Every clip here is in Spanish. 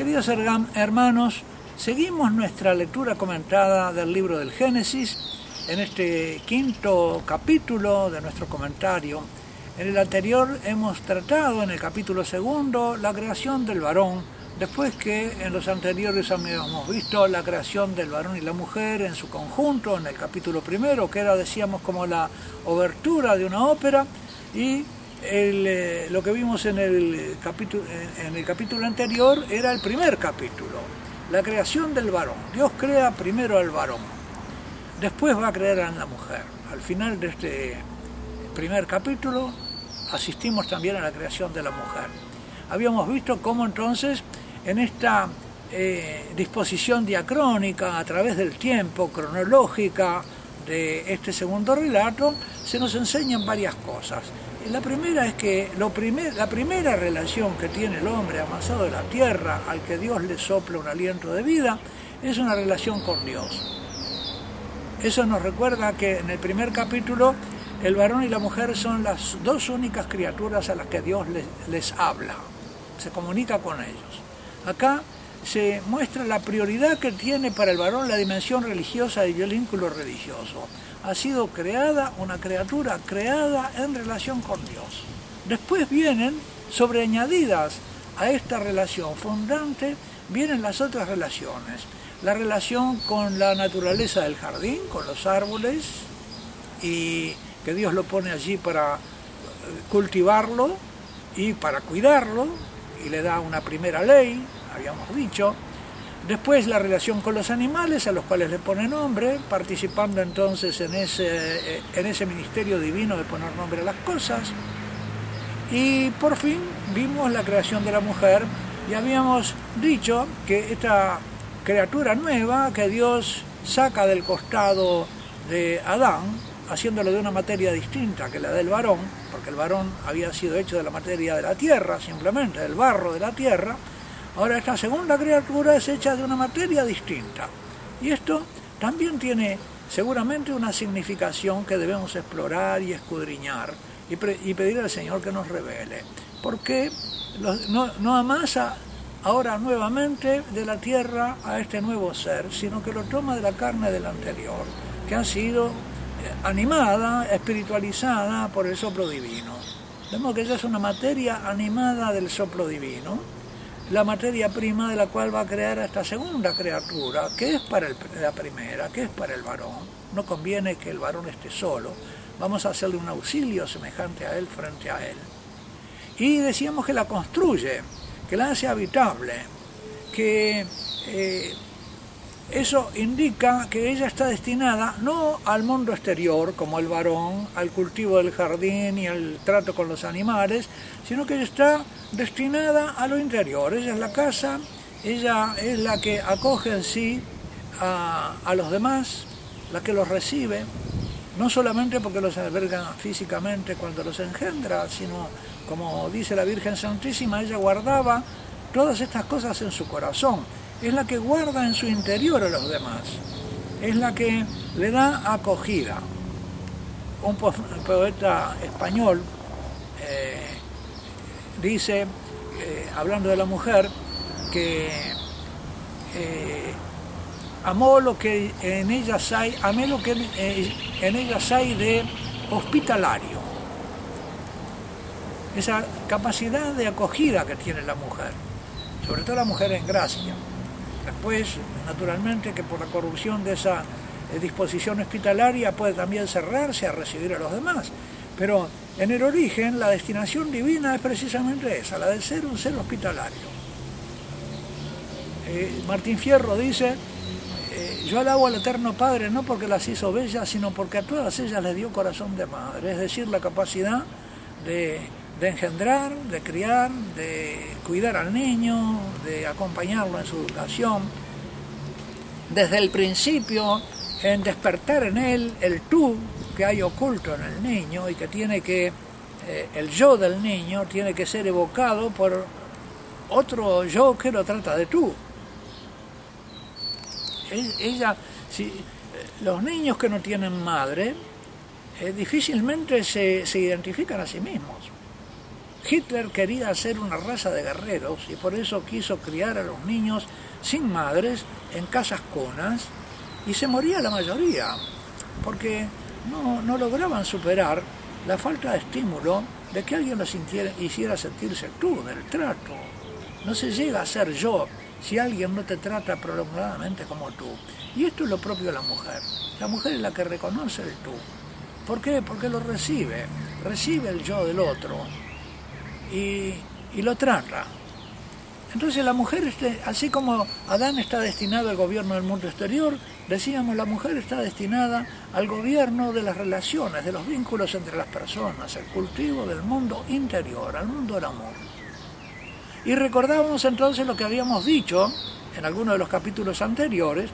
Queridos hermanos, seguimos nuestra lectura comentada del libro del Génesis en este quinto capítulo de nuestro comentario. En el anterior hemos tratado, en el capítulo segundo, la creación del varón, después que en los anteriores habíamos visto la creación del varón y la mujer en su conjunto, en el capítulo primero, que era, decíamos, como la obertura de una ópera, y eh, lo que vimos en el, capítulo, en el capítulo anterior era el primer capítulo, la creación del varón. Dios crea primero al varón, después va a crear a la mujer. Al final de este primer capítulo asistimos también a la creación de la mujer. Habíamos visto cómo entonces en esta eh, disposición diacrónica a través del tiempo, cronológica de este segundo relato, se nos enseñan varias cosas. La primera es que lo la primera relación que tiene el hombre amasado de la tierra, al que Dios le sopla un aliento de vida, es una relación con Dios. Eso nos recuerda que en el primer capítulo el varón y la mujer son las dos únicas criaturas a las que Dios les, les habla, se comunica con ellos. Acá se muestra la prioridad que tiene para el varón la dimensión religiosa y el vínculo religioso ha sido creada una criatura creada en relación con Dios. Después vienen, sobreañadidas a esta relación fundante, vienen las otras relaciones. La relación con la naturaleza del jardín, con los árboles, y que Dios lo pone allí para eh, cultivarlo y para cuidarlo, y le da una primera ley, habíamos dicho, Después la relación con los animales, a los cuales le pone nombre, participando entonces en ese, eh, en ese ministerio divino de poner nombre a las cosas. Y por fin vimos la creación de la mujer y habíamos dicho que esta criatura nueva que Dios saca del costado de Adán, haciéndolo de una materia distinta que la del varón, porque el varón había sido hecho de la materia de la tierra, simplemente del barro de la tierra, Ahora esta segunda criatura es hecha de una materia distinta. Y esto también tiene seguramente una significación que debemos explorar y escudriñar y, pedir al Señor que nos revele. Porque no, no amasa ahora nuevamente de la tierra a este nuevo ser, sino que lo toma de la carne del anterior, que ha sido eh, animada, espiritualizada por el soplo divino. Vemos que ella es una materia animada del soplo divino la materia prima de la cual va a crear esta segunda criatura, que es para la primera, que es para el varón. No conviene que el varón esté solo, vamos a hacerle un auxilio semejante a él frente a él. Y decíamos que la construye, que la hace habitable, que eh, eso indica que ella está destinada no al mundo exterior, como el varón, al cultivo del jardín y al trato con los animales, sino que ella está destinada a lo interior. Ella es la casa, ella es la que acoge en sí a, a los demás, la que los recibe, no solamente porque los alberga físicamente cuando los engendra, sino, como dice la Virgen Santísima, ella guardaba todas estas cosas en su corazón es la que guarda en su interior a los demás, es la que le da acogida. Un poeta español eh, dice, eh, hablando de la mujer, que eh, amó lo que en ellas hay, amé lo que en ellas hay de hospitalario. Esa capacidad de acogida que tiene la mujer, sobre todo la mujer en gracia. Después, naturalmente, que por la corrupción de esa eh, disposición hospitalaria puede también cerrarse a recibir a los demás. Pero en el origen la destinación divina es precisamente esa, la de ser un ser hospitalario. Eh, Martín Fierro dice, eh, yo alabo al Eterno Padre no porque las hizo bellas, sino porque a todas ellas les dio corazón de madre, es decir, la capacidad de de engendrar, de criar, de cuidar al niño, de acompañarlo en su educación. Desde el principio, en despertar en él el tú que hay oculto en el niño y que tiene que, eh, el yo del niño tiene que ser evocado por otro yo que lo trata de tú. Ella, si, eh, los niños que no tienen madre, eh, difícilmente se, se identifican a sí mismos Hitler quería hacer una raza de guerreros y por eso quiso criar a los niños sin madres en casas conas y se moría la mayoría porque no, no lograban superar la falta de estímulo de que alguien los hiciera sentirse tú, del trato. No se llega a ser yo si alguien no te trata prolongadamente como tú. Y esto es lo propio de la mujer. La mujer es la que reconoce el tú. ¿Por qué? Porque lo recibe. Recibe el yo del otro y, lo trata. Entonces la mujer, este, así como Adán está destinado al gobierno del mundo exterior, decíamos la mujer está destinada al gobierno de las relaciones, de los vínculos entre las personas, al cultivo del mundo interior, al mundo del amor. Y recordábamos entonces lo que habíamos dicho en algunos de los capítulos anteriores,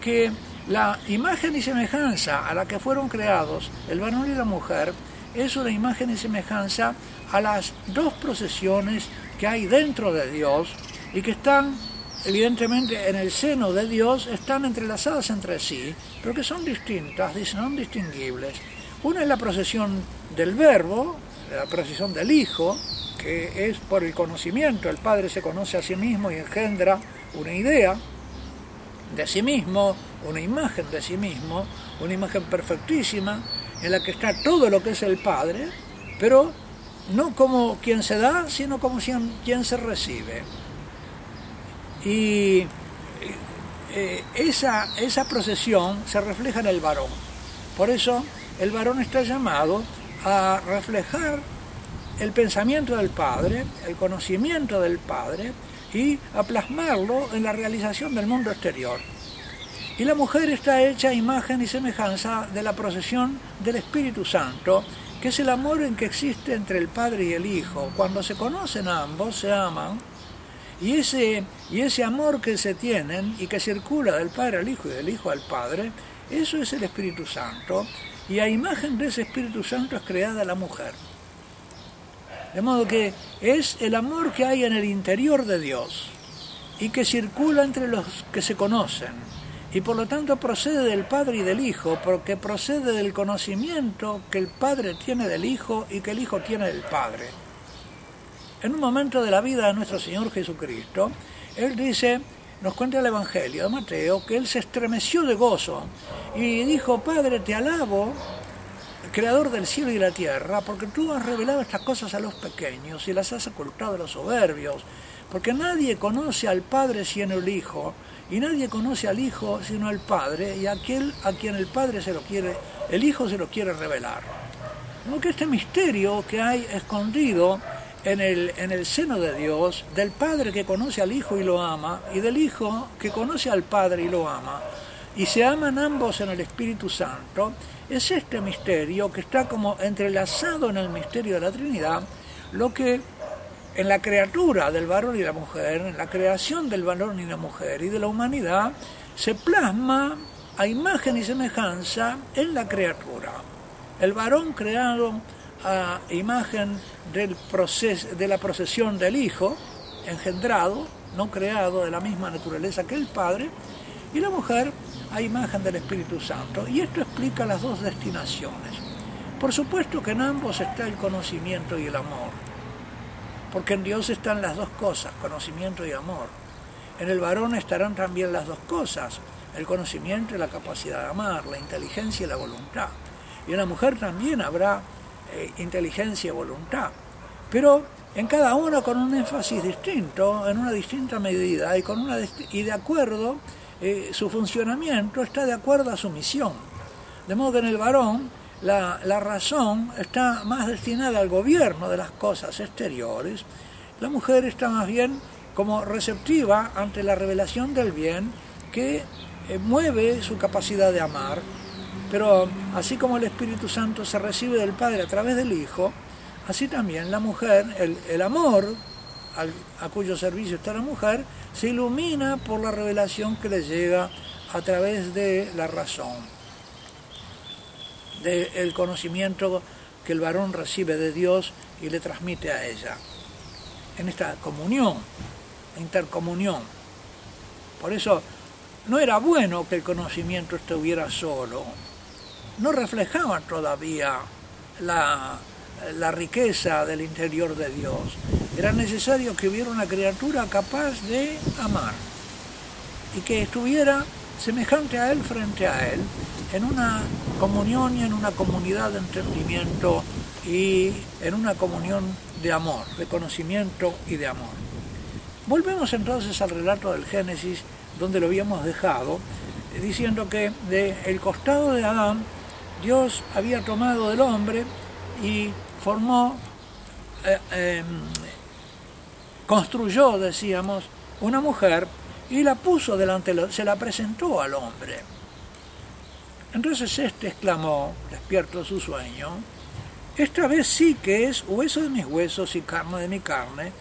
que la imagen y semejanza a la que fueron creados el varón y la mujer es una imagen y semejanza a las dos procesiones que hay dentro de Dios y que están evidentemente en el seno de Dios, están entrelazadas entre sí, pero que son distintas, son distinguibles. Una es la procesión del verbo, la procesión del Hijo, que es por el conocimiento, el Padre se conoce a sí mismo y engendra una idea de sí mismo, una imagen de sí mismo, una imagen perfectísima, en la que está todo lo que es el Padre, pero no como quien se da, sino como quien se recibe. Y eh, esa, esa procesión se refleja en el varón. Por eso el varón está llamado a reflejar el pensamiento del Padre, el conocimiento del Padre y a plasmarlo en la realización del mundo exterior. Y la mujer está hecha imagen y semejanza de la procesión del Espíritu Santo, que es el amor en que existe entre el Padre y el Hijo. Cuando se conocen ambos, se aman, y ese, y ese amor que se tienen y que circula del Padre al Hijo y del Hijo al Padre, eso es el Espíritu Santo, y a imagen de ese Espíritu Santo es creada la mujer. De modo que es el amor que hay en el interior de Dios y que circula entre los que se conocen y por lo tanto procede del Padre y del Hijo, porque procede del conocimiento que el Padre tiene del Hijo y que el Hijo tiene del Padre. En un momento de la vida de nuestro Señor Jesucristo, Él dice, nos cuenta el Evangelio de Mateo, que Él se estremeció de gozo y dijo, Padre, te alabo, Creador del cielo y la tierra, porque tú has revelado estas cosas a los pequeños y las has ocultado a los soberbios, porque nadie conoce al Padre sino el Hijo, y nadie conoce al Hijo sino al Padre, y aquel a quien el Padre se lo quiere, el Hijo se lo quiere revelar. que este misterio que hay escondido en el, en el seno de Dios, del Padre que conoce al Hijo y lo ama, y del Hijo que conoce al Padre y lo ama, y se aman ambos en el Espíritu Santo, es este misterio que está como entrelazado en el misterio de la Trinidad, lo que en la criatura del varón y la mujer, en la creación del varón y la mujer y de la humanidad, se plasma a imagen y semejanza en la criatura. El varón creado a imagen del de la procesión del Hijo, engendrado, no creado de la misma naturaleza que el Padre, y la mujer a imagen del Espíritu Santo. Y esto explica las dos destinaciones. Por supuesto que en ambos está el conocimiento y el amor porque en Dios están las dos cosas, conocimiento y amor. En el varón estarán también las dos cosas, el conocimiento y la capacidad de amar, la inteligencia y la voluntad. Y en la mujer también habrá eh, inteligencia y voluntad, pero en cada uno con un énfasis distinto, en una distinta medida y, con una y de acuerdo, eh, su funcionamiento está de acuerdo a su misión. De modo que en el varón la, razón está más destinada al gobierno de las cosas exteriores, la mujer está más bien como receptiva ante la revelación del bien que eh, mueve su capacidad de amar. Pero así como el Espíritu Santo se recibe del Padre a través del Hijo, así también la mujer, el, amor a cuyo servicio está la mujer, se ilumina por la revelación que le llega a través de la razón del conocimiento que el varón recibe de Dios y le transmite a ella. En esta comunión, intercomunión. Por eso no era bueno que el conocimiento estuviera solo. No reflejaba todavía la, la riqueza del interior de Dios. Era necesario que hubiera una criatura capaz de amar y que estuviera semejante a Él frente a Él, en una comunión y en una comunidad de entendimiento y en una comunión de amor, de conocimiento y de amor. Volvemos entonces al relato del Génesis, donde lo habíamos dejado, diciendo que del costado de Adán, Dios había tomado del hombre y formó, eh, em, construyó, decíamos, una mujer y la puso delante, se la presentó al hombre. Entonces éste exclamó, despierto su sueño, esta vez sí que es hueso de mis huesos y carne de mi carne.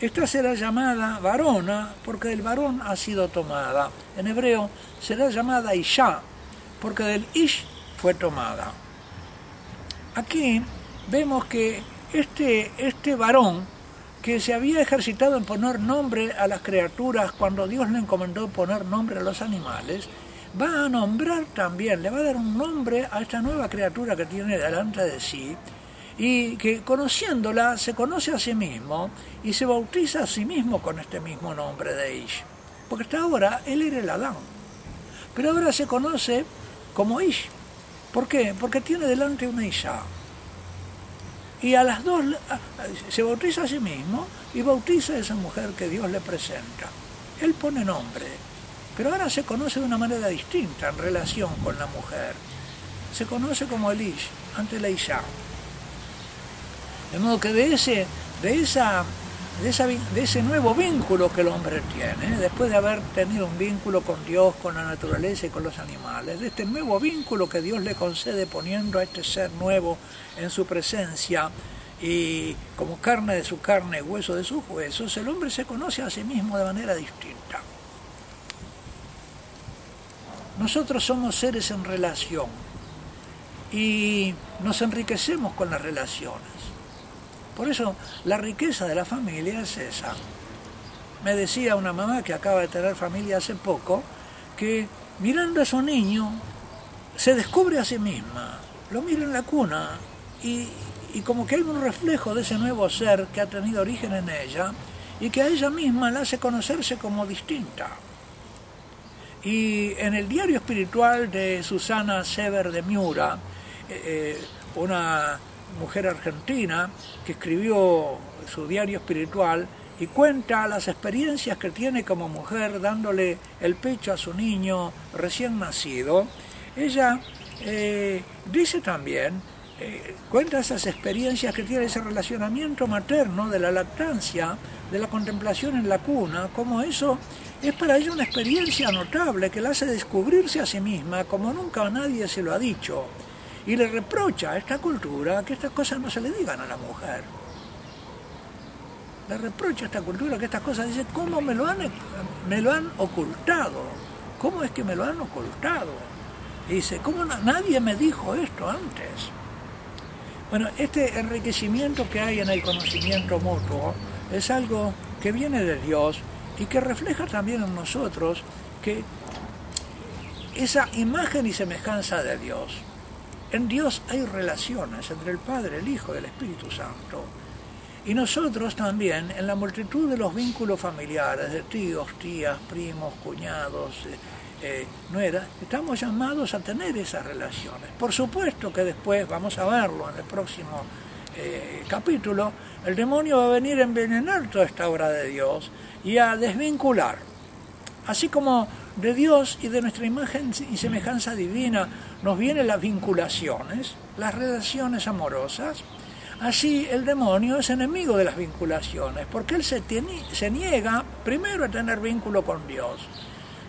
Esta será llamada varona porque del varón ha sido tomada. En hebreo será llamada Isha porque del Ish fue tomada. Aquí vemos que este, este varón que se había ejercitado en poner nombre a las criaturas cuando Dios le encomendó poner nombre a los animales, va a nombrar también, le va a dar un nombre a esta nueva criatura que tiene delante de sí y que conociéndola se conoce a sí mismo y se bautiza a sí mismo con este mismo nombre de Ish. Porque hasta ahora él era el Adán, pero ahora se conoce como Ish. ¿Por qué? Porque tiene delante una Isha. Y a las dos se bautiza a sí mismo y bautiza a esa mujer que Dios le presenta. Él pone nombre, pero ahora se conoce de una manera distinta en relación con la mujer. Se conoce como Elish ante la Isha. De modo que de ese, de esa, de ese nuevo vínculo que el hombre tiene, después de haber tenido un vínculo con Dios, con la naturaleza y con los animales, de este nuevo vínculo que Dios le concede poniendo a este ser nuevo en su presencia, y como carne de su carne, hueso de sus huesos, el hombre se conoce a sí mismo de manera distinta. Nosotros somos seres en relación y nos enriquecemos con las relaciones. Por eso la riqueza de la familia es esa. Me decía una mamá que acaba de tener familia hace poco que mirando a su niño se descubre a sí misma, lo mira en la cuna y, y como que hay un reflejo de ese nuevo ser que ha tenido origen en ella y que a ella misma la hace conocerse como distinta. Y en el diario espiritual de Susana Sever de Miura, eh, eh, una mujer argentina que escribió su diario espiritual y cuenta las experiencias que tiene como mujer dándole el pecho a su niño recién nacido, ella eh, dice también, cuenta esas experiencias que tiene ese relacionamiento materno de la lactancia, de la contemplación en la cuna, como eso es para ella una experiencia notable que la hace descubrirse a sí misma como nunca nadie se lo ha dicho y le reprocha a esta cultura que estas cosas no se le digan a la mujer. Le reprocha a esta cultura que estas cosas dice, ¿cómo me lo han, me lo han ocultado? ¿Cómo es que me lo han ocultado? Y dice, ¿cómo nadie me dijo esto antes? Bueno, este enriquecimiento que hay en el conocimiento mutuo es algo que viene de Dios y que refleja también en nosotros que esa imagen y semejanza de Dios. En Dios hay relaciones entre el Padre, el Hijo y el Espíritu Santo. Y nosotros también, en la multitud de los vínculos familiares, de tíos, tías, primos, cuñados, eh, eh, nueras, estamos llamados a tener esas relaciones. Por supuesto que después, vamos a verlo en el próximo eh, capítulo, el demonio va a venir a envenenar toda esta obra de Dios y a desvincular. Así como de Dios y de nuestra imagen y semejanza divina nos vienen las vinculaciones, las relaciones amorosas, así el demonio es enemigo de las vinculaciones, porque él se, se niega primero a tener vínculo con Dios,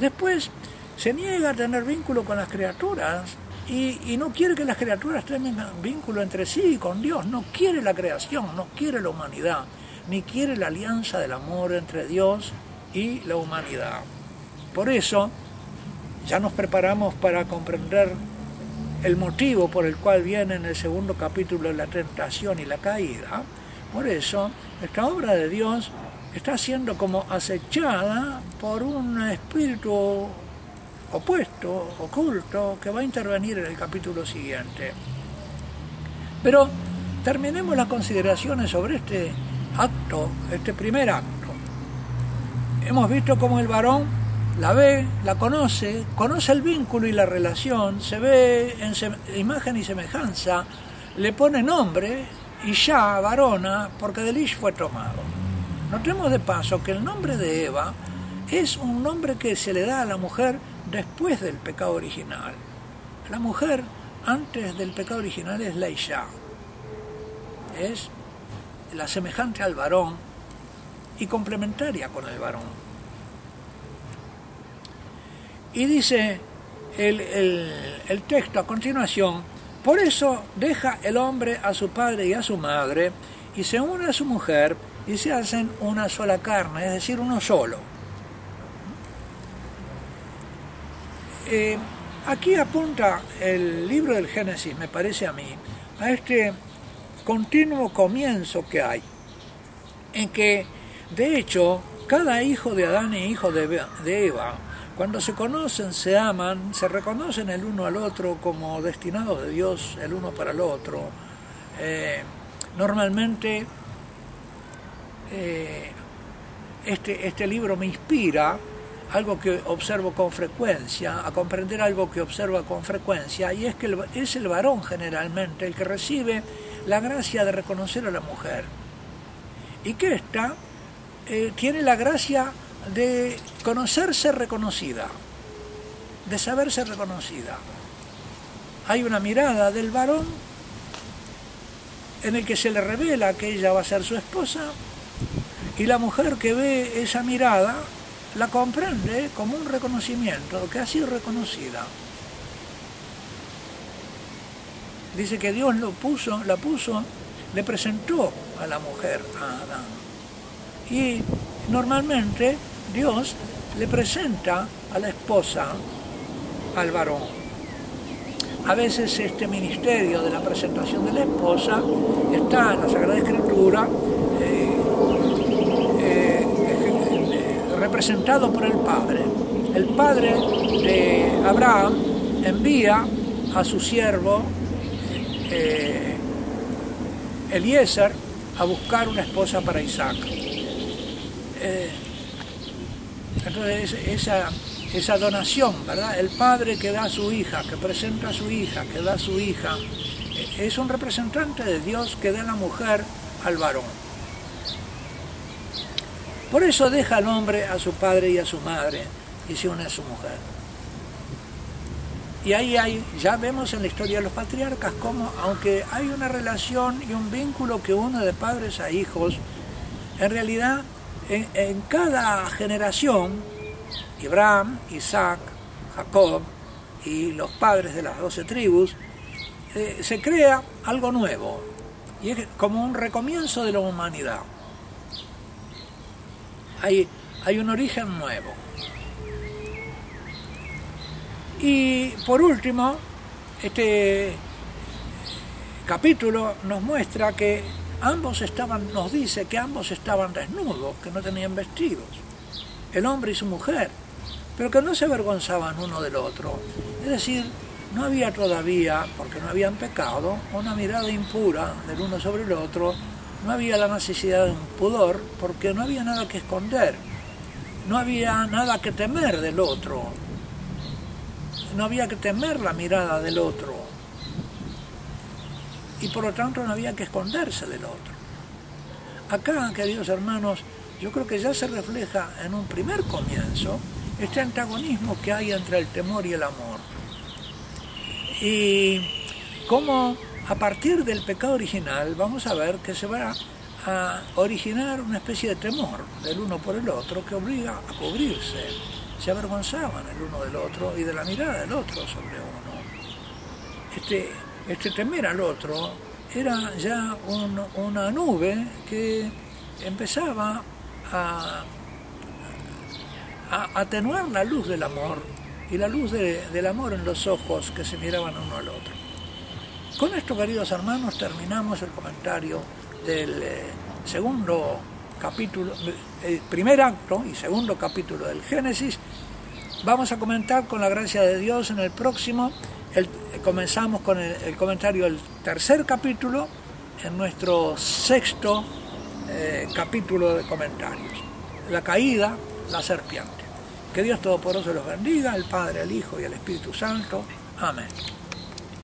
después se niega a tener vínculo con las criaturas y, no quiere que las criaturas tengan vínculo entre sí y con Dios, no quiere la creación, no quiere la humanidad ni quiere la alianza del amor entre Dios y la humanidad. Por eso, ya nos preparamos para comprender el motivo por el cual viene en el segundo capítulo la tentación y la caída. Por eso, esta obra de Dios está siendo como acechada por un espíritu opuesto, oculto, que va a intervenir en el capítulo siguiente. Pero terminemos las consideraciones sobre este acto, este primer acto. Hemos visto cómo el varón la ve, la conoce, conoce el vínculo y la relación, se ve en imagen y semejanza, le pone nombre y ya varona, porque de Lish fue tomado. Notemos de paso que el nombre de Eva es un nombre que se le da a la mujer después del pecado original. La mujer antes del pecado original es la Isha, es la semejante al varón y complementaria con el varón. Y dice el, texto a continuación, por eso deja el hombre a su padre y a su madre y se une a su mujer y se hacen una sola carne, es decir, uno solo. Eh, aquí apunta el libro del Génesis, me parece a mí, a este continuo comienzo que hay, en que, de hecho, cada hijo de Adán y hijo de Eva, cuando se conocen, se aman, se reconocen el uno al otro como destinados de Dios el uno para el otro. Eh, normalmente eh, este, este libro me inspira algo que observo con frecuencia, a comprender algo que observo con frecuencia, y es que es el varón generalmente el que recibe la gracia de reconocer a la mujer, y que ésta eh, tiene la gracia de conocerse reconocida, de saberse reconocida. Hay una mirada del varón en el que se le revela que ella va a ser su esposa y la mujer que ve esa mirada la comprende como un reconocimiento, que ha sido reconocida. Dice que Dios lo puso, la puso, le presentó a la mujer, a Adán. Y normalmente Dios le presenta a la esposa al varón. A veces este ministerio de la presentación de la esposa está en la Sagrada Escritura eh, eh, representado por el Padre. El Padre de Abraham envía a su siervo eh, Eliezer a buscar una esposa para Isaac. Entonces esa, donación, ¿verdad? El padre que da a su hija, que presenta a su hija, que da a su hija, es un representante de Dios que da la mujer al varón. Por eso deja al hombre a su padre y a su madre y se une a su mujer. Y ahí hay, ya vemos en la historia de los patriarcas cómo, aunque hay una relación y un vínculo que une de padres a hijos, en realidad en, cada generación, Abraham, Isaac, Jacob y los padres de las doce tribus, eh, se crea algo nuevo y es como un recomienzo de la humanidad. Hay, hay un origen nuevo. Y por último, este capítulo nos muestra que ambos estaban, nos dice que ambos estaban desnudos, que no tenían vestidos, el hombre y su mujer, pero que no se avergonzaban uno del otro. Es decir, no había todavía, porque no habían pecado, una mirada impura del uno sobre el otro, no había la necesidad de un pudor, porque no había nada que esconder, no había nada que temer del otro, no había que temer la mirada del otro y por lo tanto no había que esconderse del otro. Acá, queridos hermanos, yo creo que ya se refleja en un primer comienzo este antagonismo que hay entre el temor y el amor. Y cómo a partir del pecado original vamos a ver que se va a originar una especie de temor del uno por el otro que obliga a cubrirse. Se avergonzaban el uno del otro y de la mirada del otro sobre uno. Este, este temer al otro era ya una nube que empezaba a, atenuar la luz del amor y la luz del amor en los ojos que se miraban uno al otro. Con esto, queridos hermanos, terminamos el comentario del eh, segundo capítulo, el primer acto y segundo capítulo del Génesis. Vamos a comentar con la gracia de Dios en el próximo comenzamos con el, comentario del tercer capítulo en nuestro sexto eh, capítulo de comentarios. La caída, la serpiente. Que Dios Todopoderoso los bendiga, el Padre, el Hijo y el Espíritu Santo. Amén.